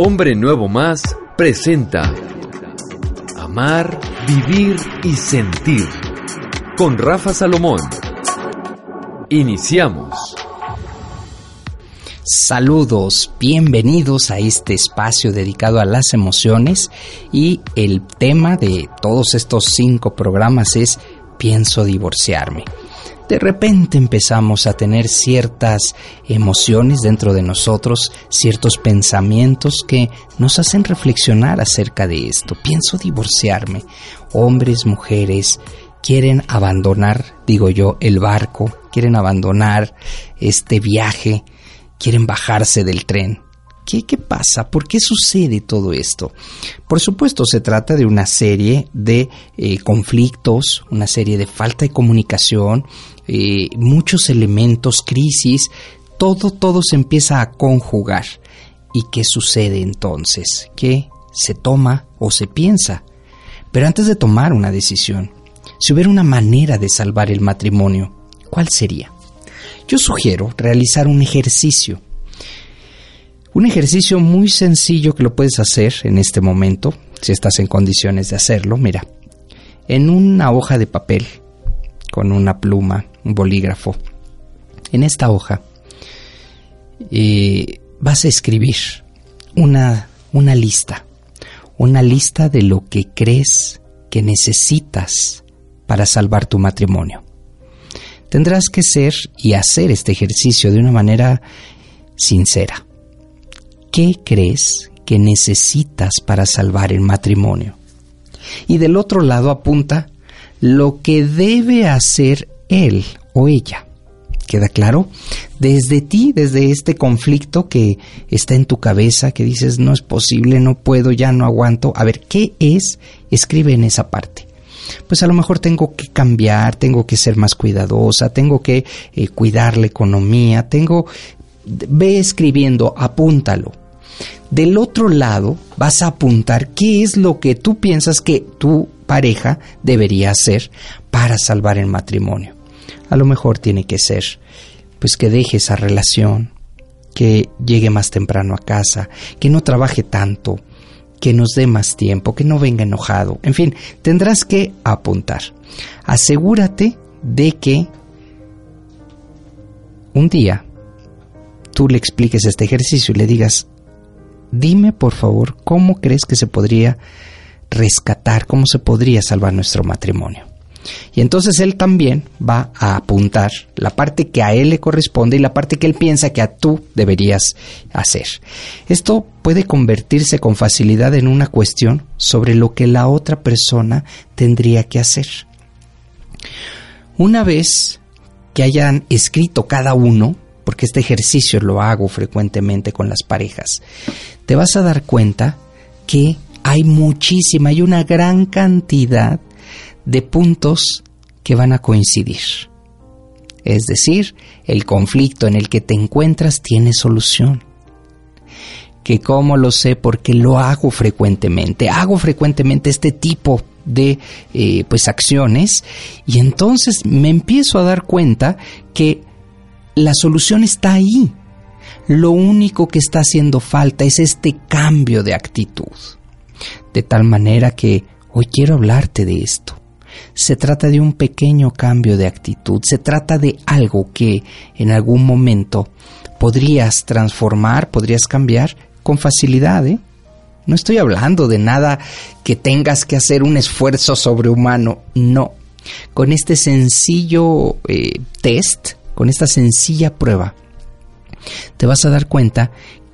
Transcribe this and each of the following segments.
Hombre Nuevo Más presenta Amar, Vivir y Sentir con Rafa Salomón. Iniciamos. Saludos, bienvenidos a este espacio dedicado a las emociones y el tema de todos estos cinco programas es pienso divorciarme de repente empezamos a tener ciertas emociones dentro de nosotros, ciertos pensamientos que nos hacen reflexionar acerca de esto. Pienso divorciarme. Hombres, mujeres, quieren abandonar, digo yo, el barco, quieren abandonar este viaje, quieren bajarse del tren. ¿Qué, ¿Qué, pasa? ¿Por qué sucede todo esto? Por supuesto, se trata de una serie de eh, conflictos, una serie de falta de comunicación, eh, muchos elementos, crisis, todo, todo se empieza a conjugar. ¿Y qué sucede entonces? ¿Qué se toma o se piensa? Pero antes de tomar una decisión, si hubiera una manera de salvar el matrimonio, ¿cuál sería? Yo sugiero realizar un ejercicio. Un ejercicio muy sencillo que lo puedes hacer en este momento, si estás en condiciones de hacerlo. Mira, en una hoja de papel, con una pluma, un bolígrafo. En esta hoja eh, vas a escribir una, una lista, una lista de lo que crees que necesitas para salvar tu matrimonio. Tendrás que ser y hacer este ejercicio de una manera sincera. ¿Qué crees que necesitas para salvar el matrimonio? Y del otro lado apunta lo que debe hacer él o ella. ¿Queda claro? Desde ti, desde este conflicto que está en tu cabeza, que dices, no es posible, no puedo, ya no aguanto. A ver, ¿qué es? Escribe en esa parte. Pues a lo mejor tengo que cambiar, tengo que ser más cuidadosa, tengo que eh, cuidar la economía, tengo... Ve escribiendo, apúntalo. Del otro lado vas a apuntar qué es lo que tú piensas que tu pareja debería hacer para salvar el matrimonio. A lo mejor tiene que ser pues que deje esa relación, que llegue más temprano a casa, que no trabaje tanto, que nos dé más tiempo, que no venga enojado. En fin, tendrás que apuntar. Asegúrate de que un día tú le expliques este ejercicio y le digas, dime por favor cómo crees que se podría rescatar, cómo se podría salvar nuestro matrimonio. Y entonces él también va a apuntar la parte que a él le corresponde y la parte que él piensa que a tú deberías hacer. Esto puede convertirse con facilidad en una cuestión sobre lo que la otra persona tendría que hacer. Una vez que hayan escrito cada uno, porque este ejercicio lo hago frecuentemente con las parejas, te vas a dar cuenta que hay muchísima, hay una gran cantidad de puntos que van a coincidir. Es decir, el conflicto en el que te encuentras tiene solución. Que cómo lo sé porque lo hago frecuentemente, hago frecuentemente este tipo de eh, pues acciones y entonces me empiezo a dar cuenta que la solución está ahí. Lo único que está haciendo falta es este cambio de actitud. De tal manera que hoy quiero hablarte de esto se trata de un pequeño cambio de actitud, se trata de algo que en algún momento podrías transformar, podrías cambiar con facilidad. ¿eh? No estoy hablando de nada que tengas que hacer un esfuerzo sobrehumano, no. Con este sencillo eh, test, con esta sencilla prueba, te vas a dar cuenta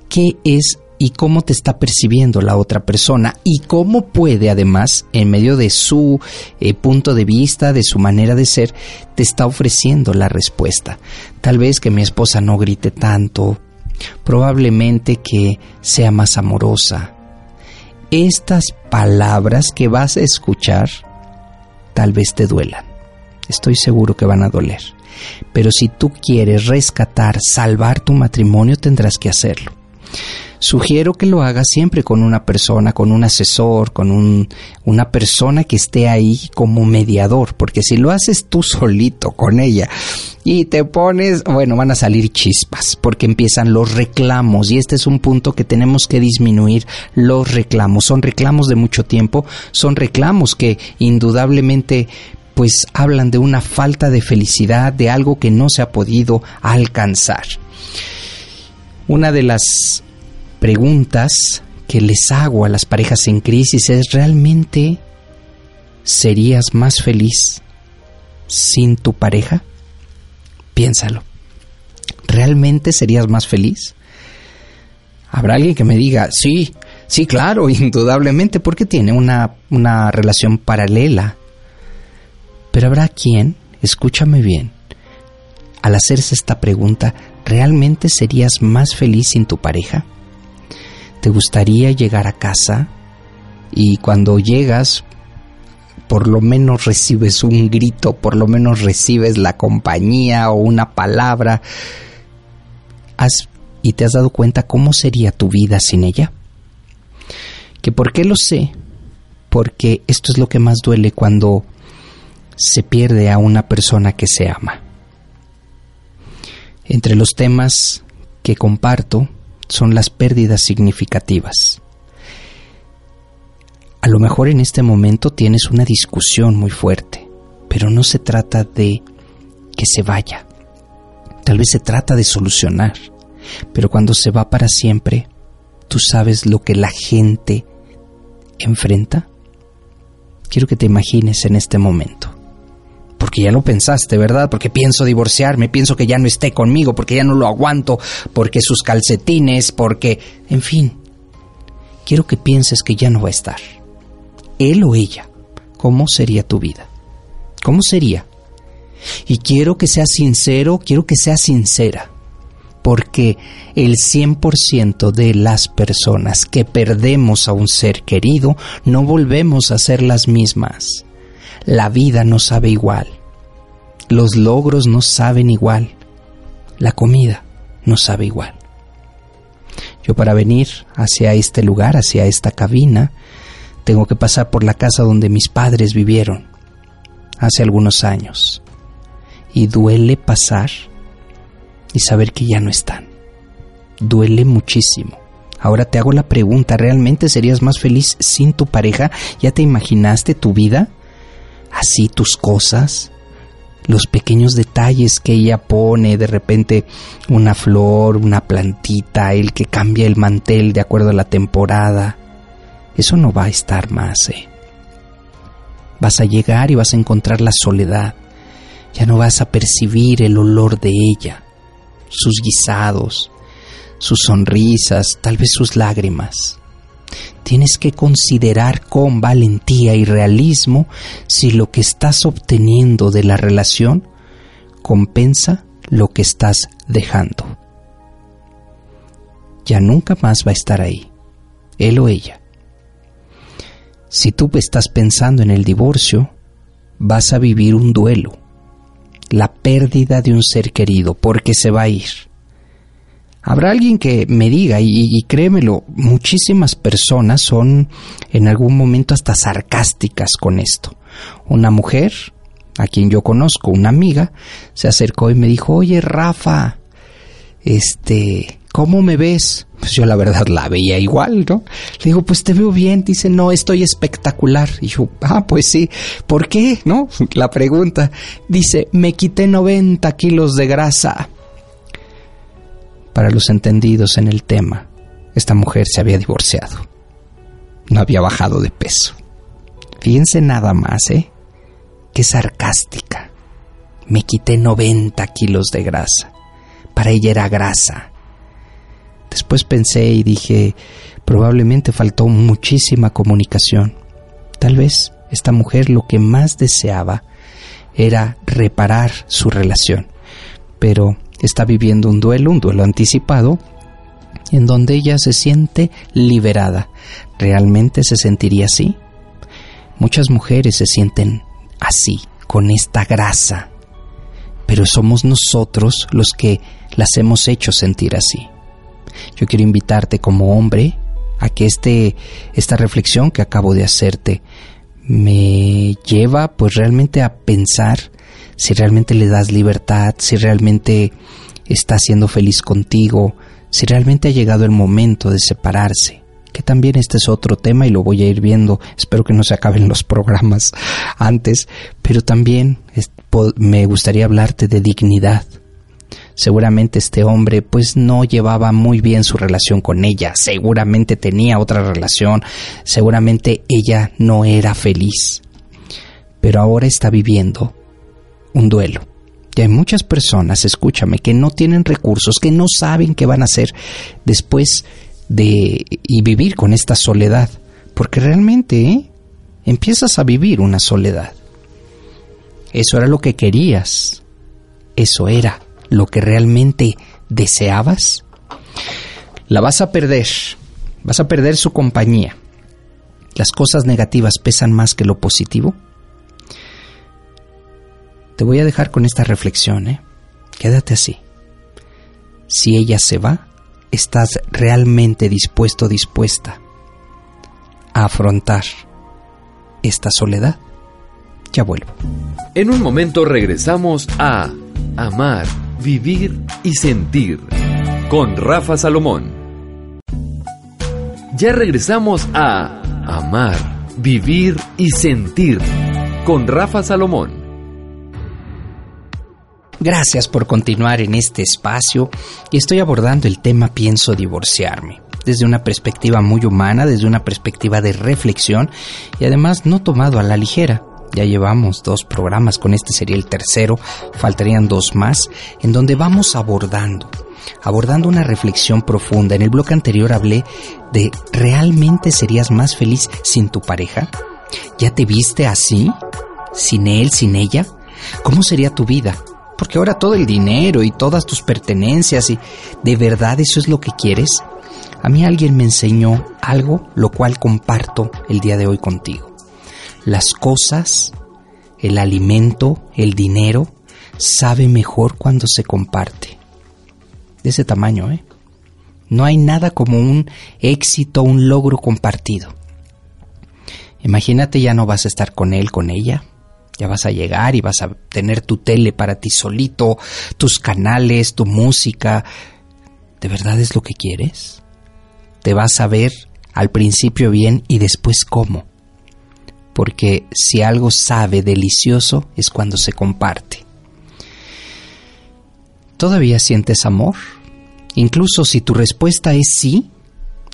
qué es y cómo te está percibiendo la otra persona y cómo puede además, en medio de su eh, punto de vista, de su manera de ser, te está ofreciendo la respuesta. Tal vez que mi esposa no grite tanto, probablemente que sea más amorosa. Estas palabras que vas a escuchar tal vez te duelan. Estoy seguro que van a doler. Pero si tú quieres rescatar, salvar tu matrimonio, tendrás que hacerlo Sugiero que lo hagas siempre con una persona, con un asesor, con un, una persona que esté ahí como mediador, porque si lo haces tú solito con ella y te pones, bueno, van a salir chispas, porque empiezan los reclamos y este es un punto que tenemos que disminuir los reclamos. Son reclamos de mucho tiempo, son reclamos que indudablemente pues hablan de una falta de felicidad, de algo que no se ha podido alcanzar. Una de las preguntas que les hago a las parejas en crisis es, ¿realmente serías más feliz sin tu pareja? Piénsalo. ¿Realmente serías más feliz? Habrá alguien que me diga, sí, sí, claro, indudablemente, porque tiene una, una relación paralela. Pero habrá quien, escúchame bien, al hacerse esta pregunta, ¿realmente serías más feliz sin tu pareja? ¿Te gustaría llegar a casa y cuando llegas por lo menos recibes un grito, por lo menos recibes la compañía o una palabra? ¿Has, ¿Y te has dado cuenta cómo sería tu vida sin ella? ¿Que por qué lo sé? Porque esto es lo que más duele cuando se pierde a una persona que se ama. Entre los temas que comparto son las pérdidas significativas. A lo mejor en este momento tienes una discusión muy fuerte, pero no se trata de que se vaya. Tal vez se trata de solucionar, pero cuando se va para siempre, ¿tú sabes lo que la gente enfrenta? Quiero que te imagines en este momento porque ya lo pensaste, ¿verdad? Porque pienso divorciarme, pienso que ya no esté conmigo, porque ya no lo aguanto, porque sus calcetines, porque... En fin, quiero que pienses que ya no va a estar. Él o ella, ¿cómo sería tu vida? ¿Cómo sería? Y quiero que seas sincero, quiero que seas sincera, porque el 100% de las personas que perdemos a un ser querido no volvemos a ser las mismas. La vida no sabe igual. Los logros no saben igual. La comida no sabe igual. Yo para venir hacia este lugar, hacia esta cabina, tengo que pasar por la casa donde mis padres vivieron hace algunos años. Y duele pasar y saber que ya no están. Duele muchísimo. Ahora te hago la pregunta, ¿realmente serías más feliz sin tu pareja? ¿Ya te imaginaste tu vida? Así tus cosas, los pequeños detalles que ella pone, de repente una flor, una plantita, el que cambia el mantel de acuerdo a la temporada, eso no va a estar más. ¿eh? Vas a llegar y vas a encontrar la soledad, ya no vas a percibir el olor de ella, sus guisados, sus sonrisas, tal vez sus lágrimas tienes que considerar con valentía y realismo si lo que estás obteniendo de la relación compensa lo que estás dejando. Ya nunca más va a estar ahí, él o ella. Si tú estás pensando en el divorcio, vas a vivir un duelo, la pérdida de un ser querido, porque se va a ir. Habrá alguien que me diga, y, créemelo, muchísimas personas son en algún momento hasta sarcásticas con esto. Una mujer, a quien yo conozco, una amiga, se acercó y me dijo, oye Rafa, este, ¿cómo me ves? Pues yo la verdad la veía igual, ¿no? Le digo, pues te veo bien. Dice, no, estoy espectacular. Y yo, ah, pues sí. ¿Por qué? ¿No? La pregunta. Dice, me quité 90 kilos de grasa. Para los entendidos en el tema, esta mujer se había divorciado. No había bajado de peso. Fíjense nada más, ¿eh? Qué sarcástica. Me quité 90 kilos de grasa. Para ella era grasa. Después pensé y dije, probablemente faltó muchísima comunicación. Tal vez esta mujer lo que más deseaba era reparar su relación. Pero está viviendo un duelo, un duelo anticipado, en donde ella se siente liberada. ¿Realmente se sentiría así? Muchas mujeres se sienten así, con esta grasa, pero somos nosotros los que las hemos hecho sentir así. Yo quiero invitarte como hombre a que este, esta reflexión que acabo de hacerte me lleva pues realmente a pensar si realmente le das libertad, si realmente está siendo feliz contigo, si realmente ha llegado el momento de separarse. Que también este es otro tema y lo voy a ir viendo. Espero que no se acaben los programas antes, pero también me gustaría hablarte de dignidad. Seguramente este hombre pues no llevaba muy bien su relación con ella, seguramente tenía otra relación, seguramente ella no era feliz. Pero ahora está viviendo un duelo. Y hay muchas personas, escúchame, que no tienen recursos, que no saben qué van a hacer después de y vivir con esta soledad, porque realmente ¿eh? empiezas a vivir una soledad. Eso era lo que querías. Eso era lo que realmente deseabas. La vas a perder. Vas a perder su compañía. Las cosas negativas pesan más que lo positivo. Te voy a dejar con esta reflexión, ¿eh? Quédate así. Si ella se va, estás realmente dispuesto, dispuesta a afrontar esta soledad. Ya vuelvo. En un momento regresamos a Amar, Vivir y Sentir con Rafa Salomón. Ya regresamos a Amar, Vivir y Sentir con Rafa Salomón. Gracias por continuar en este espacio y estoy abordando el tema pienso divorciarme desde una perspectiva muy humana, desde una perspectiva de reflexión y además no tomado a la ligera. Ya llevamos dos programas, con este sería el tercero, faltarían dos más, en donde vamos abordando, abordando una reflexión profunda. En el bloque anterior hablé de ¿realmente serías más feliz sin tu pareja? ¿Ya te viste así? ¿Sin él, sin ella? ¿Cómo sería tu vida? Porque ahora todo el dinero y todas tus pertenencias y de verdad eso es lo que quieres. A mí alguien me enseñó algo lo cual comparto el día de hoy contigo. Las cosas, el alimento, el dinero, sabe mejor cuando se comparte. De ese tamaño, ¿eh? No hay nada como un éxito, un logro compartido. Imagínate ya no vas a estar con él, con ella, ya vas a llegar y vas a tener tu tele para ti solito, tus canales, tu música. ¿De verdad es lo que quieres? Te vas a ver al principio bien y después cómo. Porque si algo sabe delicioso es cuando se comparte. ¿Todavía sientes amor? Incluso si tu respuesta es sí,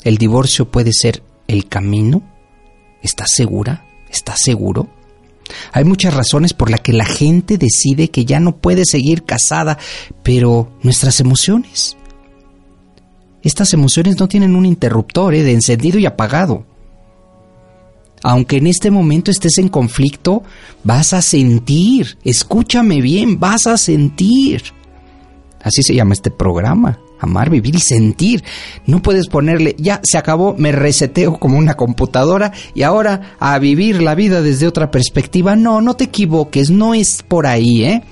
el divorcio puede ser el camino. ¿Estás segura? ¿Estás seguro? Hay muchas razones por las que la gente decide que ya no puede seguir casada, pero nuestras emociones. Estas emociones no tienen un interruptor ¿eh? de encendido y apagado. Aunque en este momento estés en conflicto, vas a sentir, escúchame bien, vas a sentir. Así se llama este programa amar, vivir y sentir. No puedes ponerle, ya se acabó, me reseteo como una computadora y ahora a vivir la vida desde otra perspectiva. No, no te equivoques, no es por ahí, ¿eh?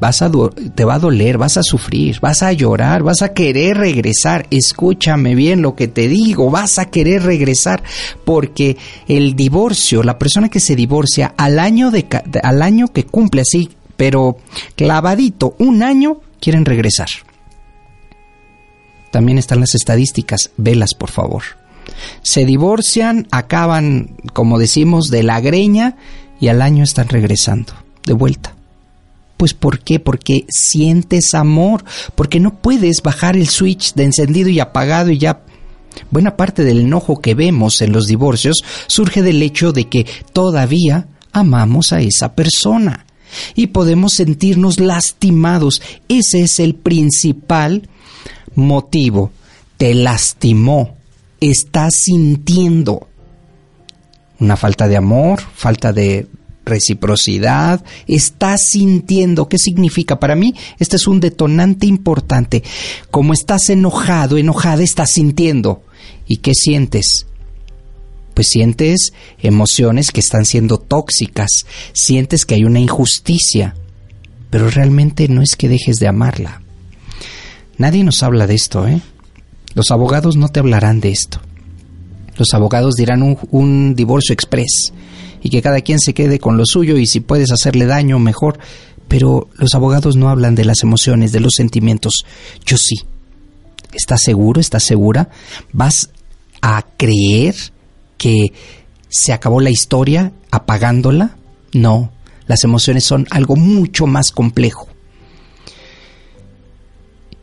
Vas a te va a doler, vas a sufrir, vas a llorar, vas a querer regresar. Escúchame bien lo que te digo, vas a querer regresar porque el divorcio, la persona que se divorcia al año de al año que cumple así, pero clavadito un año quieren regresar. También están las estadísticas, velas por favor. Se divorcian, acaban, como decimos, de la greña y al año están regresando, de vuelta. Pues ¿por qué? Porque sientes amor, porque no puedes bajar el switch de encendido y apagado y ya Buena parte del enojo que vemos en los divorcios surge del hecho de que todavía amamos a esa persona y podemos sentirnos lastimados. Ese es el principal motivo, te lastimó, estás sintiendo una falta de amor, falta de reciprocidad, estás sintiendo. ¿Qué significa? Para mí, este es un detonante importante. Como estás enojado, enojada, estás sintiendo. ¿Y qué sientes? Pues sientes emociones que están siendo tóxicas, sientes que hay una injusticia, pero realmente no es que dejes de amarla Nadie nos habla de esto, ¿eh? Los abogados no te hablarán de esto. Los abogados dirán un, divorcio express y que cada quien se quede con lo suyo y si puedes hacerle daño, mejor. Pero los abogados no hablan de las emociones, de los sentimientos. Yo sí. ¿Estás seguro? ¿Estás segura? ¿Vas a creer que se acabó la historia apagándola? No, las emociones son algo mucho más complejo.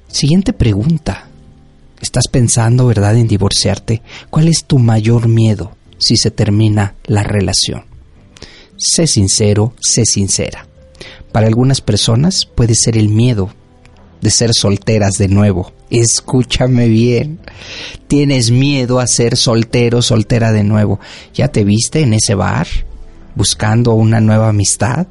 Siguiente pregunta. ¿Estás pensando, verdad, en divorciarte? ¿Cuál es tu mayor miedo si se termina la relación? Sé sincero, sé sincera. Para algunas personas puede ser el miedo de ser solteras de nuevo. Escúchame bien. Tienes miedo a ser soltero, soltera de nuevo. ¿Ya te viste en ese bar buscando una nueva amistad?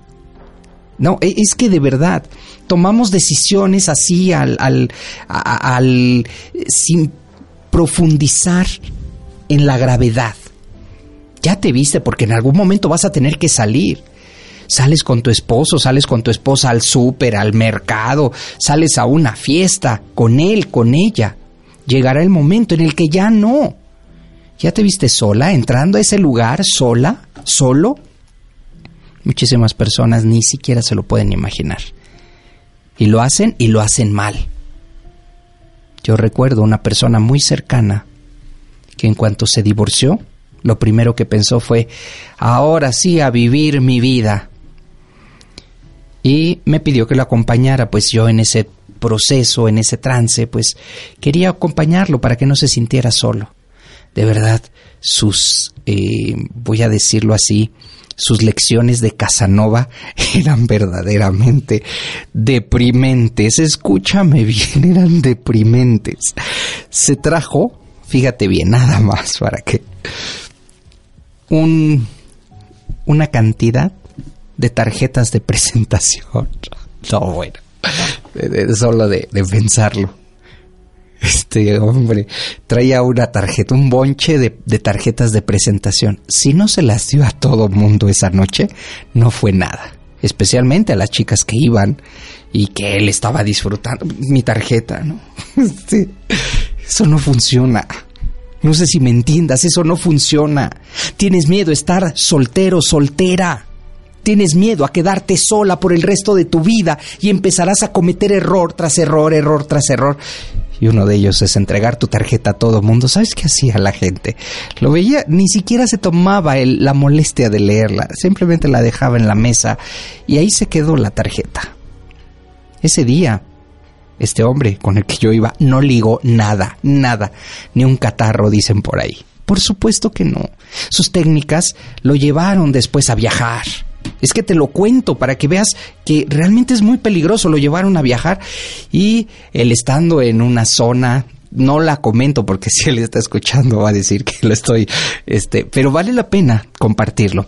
No, e, es que de verdad tomamos decisiones así al, al, al sin profundizar en la gravedad. Ya te viste porque en algún momento vas a tener que salir sales con tu esposo, sales con tu esposa al súper, al mercado, sales a una fiesta, con él, con ella. Llegará el momento en el que ya no. ¿Ya te viste sola, entrando a ese lugar, sola, solo? Muchísimas personas ni siquiera se lo pueden imaginar. Y lo hacen y lo hacen mal. Yo recuerdo una persona muy cercana que en cuanto se divorció, lo primero que pensó fue, ahora sí a vivir mi vida y me pidió que lo acompañara, pues yo en ese proceso, en ese trance, pues quería acompañarlo para que no se sintiera solo. De verdad, sus, eh, voy a decirlo así, sus lecciones de Casanova eran verdaderamente deprimentes. Escúchame bien, eran deprimentes. Se trajo, fíjate bien, nada más para que un, una cantidad de tarjetas de presentación. No, bueno, solo de, pensarlo. Este hombre traía una tarjeta, un bonche de, tarjetas de presentación. Si no se las dio a todo mundo esa noche, no fue nada. Especialmente a las chicas que iban y que él estaba disfrutando. Mi tarjeta, ¿no? eso no funciona. No sé si me entiendas, eso no funciona. Tienes miedo a estar soltero, soltera. Tienes miedo a quedarte sola por el resto de tu vida y empezarás a cometer error tras error, error tras error. Y uno de ellos es entregar tu tarjeta a todo mundo. ¿Sabes qué hacía la gente? Lo veía, ni siquiera se tomaba la molestia de leerla, simplemente la dejaba en la mesa y ahí se quedó la tarjeta. Ese día, este hombre con el que yo iba no ligó nada, nada, ni un catarro, dicen por ahí. Por supuesto que no. Sus técnicas lo llevaron después a viajar, es que te lo cuento para que veas que realmente es muy peligroso. Lo llevaron a viajar y él estando en una zona no la comento porque si él está escuchando va a decir que lo estoy, este, pero vale la pena compartirlo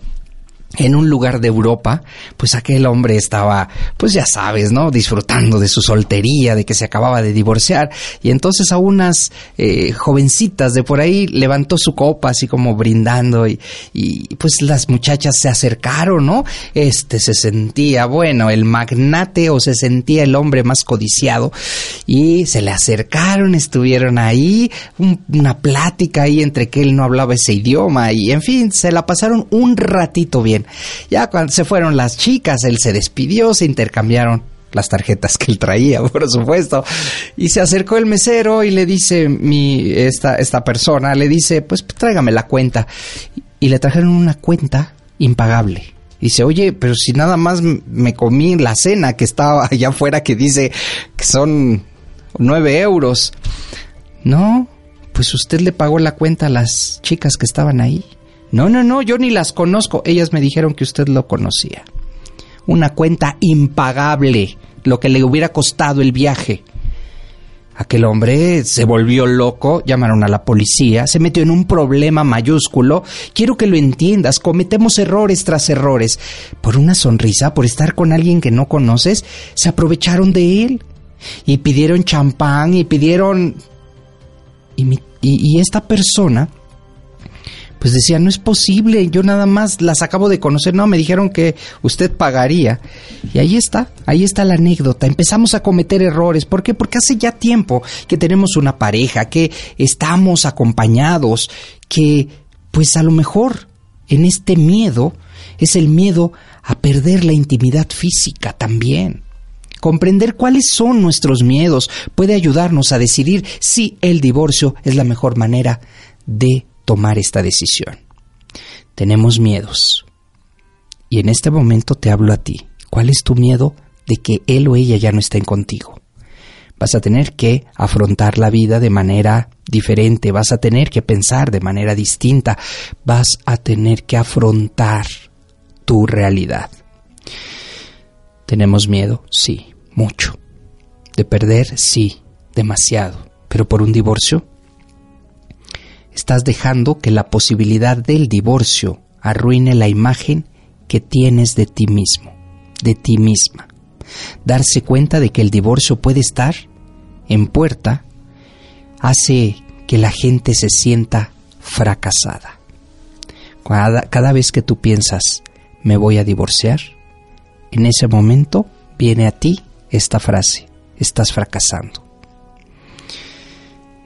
en un lugar de Europa, pues aquel hombre estaba, pues ya sabes, ¿no? Disfrutando de su soltería, de que se acababa de divorciar, y entonces a unas eh, jovencitas de por ahí levantó su copa así como brindando y, y pues las muchachas se acercaron, ¿no? Este se sentía, bueno, el magnate o se sentía el hombre más codiciado y se le acercaron, estuvieron ahí, una plática ahí entre que él no hablaba ese idioma y en fin, se la pasaron un ratito bien. Ya cuando se fueron las chicas, él se despidió, se intercambiaron las tarjetas que él traía, por supuesto. Y se acercó el mesero y le dice, mi, esta, esta persona, le dice, pues tráigame la cuenta. Y le trajeron una cuenta impagable. Dice, oye, pero si nada más me comí la cena que estaba allá afuera que dice que son nueve euros. No, pues usted le pagó la cuenta a las chicas que estaban ahí. No, no, no, yo ni las conozco. Ellas me dijeron que usted lo conocía. Una cuenta impagable, lo que le hubiera costado el viaje. Aquel hombre se volvió loco, llamaron a la policía, se metió en un problema mayúsculo. Quiero que lo entiendas, cometemos errores tras errores. Por una sonrisa, por estar con alguien que no conoces, se aprovecharon de él. Y pidieron champán y pidieron... Y, y esta persona pues decía, no es posible, yo nada más las acabo de conocer, no, me dijeron que usted pagaría. Y ahí está, ahí está la anécdota. Empezamos a cometer errores. ¿Por qué? Porque hace ya tiempo que tenemos una pareja, que estamos acompañados, que pues a lo mejor en este miedo es el miedo a perder la intimidad física también. Comprender cuáles son nuestros miedos puede ayudarnos a decidir si el divorcio es la mejor manera de tomar esta decisión. Tenemos miedos. Y en este momento te hablo a ti. ¿Cuál es tu miedo de que él o ella ya no estén contigo? Vas a tener que afrontar la vida de manera diferente, vas a tener que pensar de manera distinta, vas a tener que afrontar tu realidad. ¿Tenemos miedo? Sí, mucho. ¿De perder? Sí, demasiado. ¿Pero por un divorcio? Estás dejando que la posibilidad del divorcio arruine la imagen que tienes de ti mismo, de ti misma. Darse cuenta de que el divorcio puede estar en puerta hace que la gente se sienta fracasada. Cada, vez que tú piensas, me voy a divorciar, en ese momento viene a ti esta frase, estás fracasando.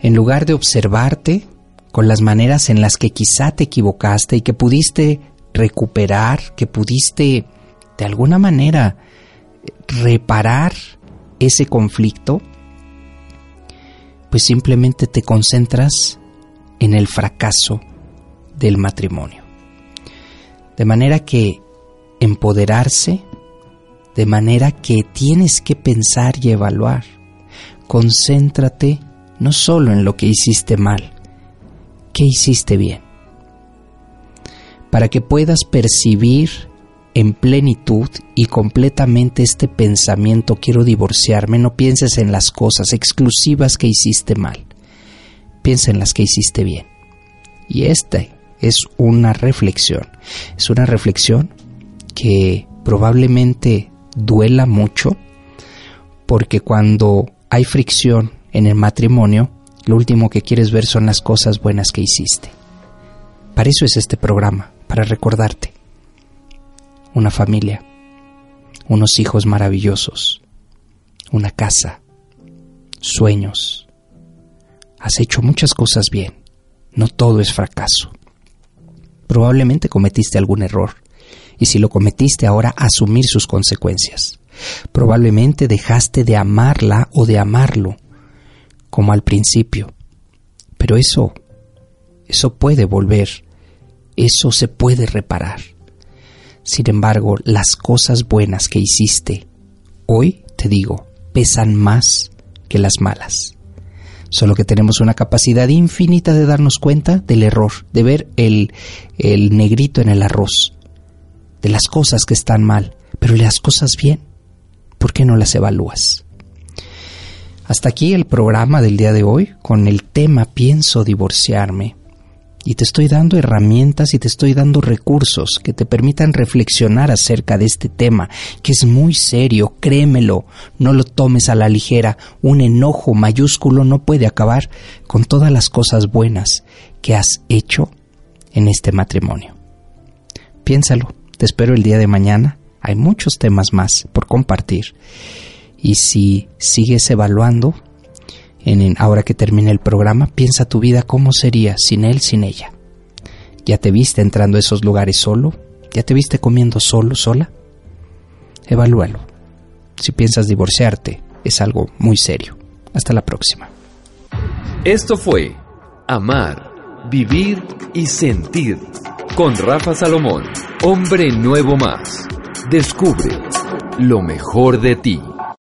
En lugar de observarte, con las maneras en las que quizá te equivocaste y que pudiste recuperar, que pudiste de alguna manera reparar ese conflicto, pues simplemente te concentras en el fracaso del matrimonio. De manera que empoderarse, de manera que tienes que pensar y evaluar. Concéntrate no solo en lo que hiciste mal, qué hiciste bien. Para que puedas percibir en plenitud y completamente este pensamiento quiero divorciarme, no pienses en las cosas exclusivas que hiciste mal, piensa en las que hiciste bien. Y esta es una reflexión, es una reflexión que probablemente duela mucho porque cuando hay fricción en el matrimonio, lo último que quieres ver son las cosas buenas que hiciste. Para eso es este programa, para recordarte. Una familia, unos hijos maravillosos, una casa, sueños. Has hecho muchas cosas bien, no todo es fracaso. Probablemente cometiste algún error, y si lo cometiste ahora asumir sus consecuencias. Probablemente dejaste de amarla o de amarlo como al principio. Pero eso, eso puede volver, eso se puede reparar. Sin embargo, las cosas buenas que hiciste, hoy, te digo, pesan más que las malas. Solo que tenemos una capacidad infinita de darnos cuenta del error, de ver el, el negrito en el arroz, de las cosas que están mal, pero las cosas bien, ¿por qué no las evalúas? Hasta aquí el programa del día de hoy con el tema Pienso divorciarme. Y te estoy dando herramientas y te estoy dando recursos que te permitan reflexionar acerca de este tema, que es muy serio, créemelo, no lo tomes a la ligera. Un enojo mayúsculo no puede acabar con todas las cosas buenas que has hecho en este matrimonio. Piénsalo, te espero el día de mañana. Hay muchos temas más por compartir. Y si sigues evaluando, en, ahora que termine el programa, piensa tu vida cómo sería sin él, sin ella. ¿Ya te viste entrando a esos lugares solo? ¿Ya te viste comiendo solo, sola? Evalúalo. Si piensas divorciarte, es algo muy serio. Hasta la próxima. Esto fue Amar, Vivir y Sentir con Rafa Salomón, hombre nuevo más. Descubre lo mejor de ti.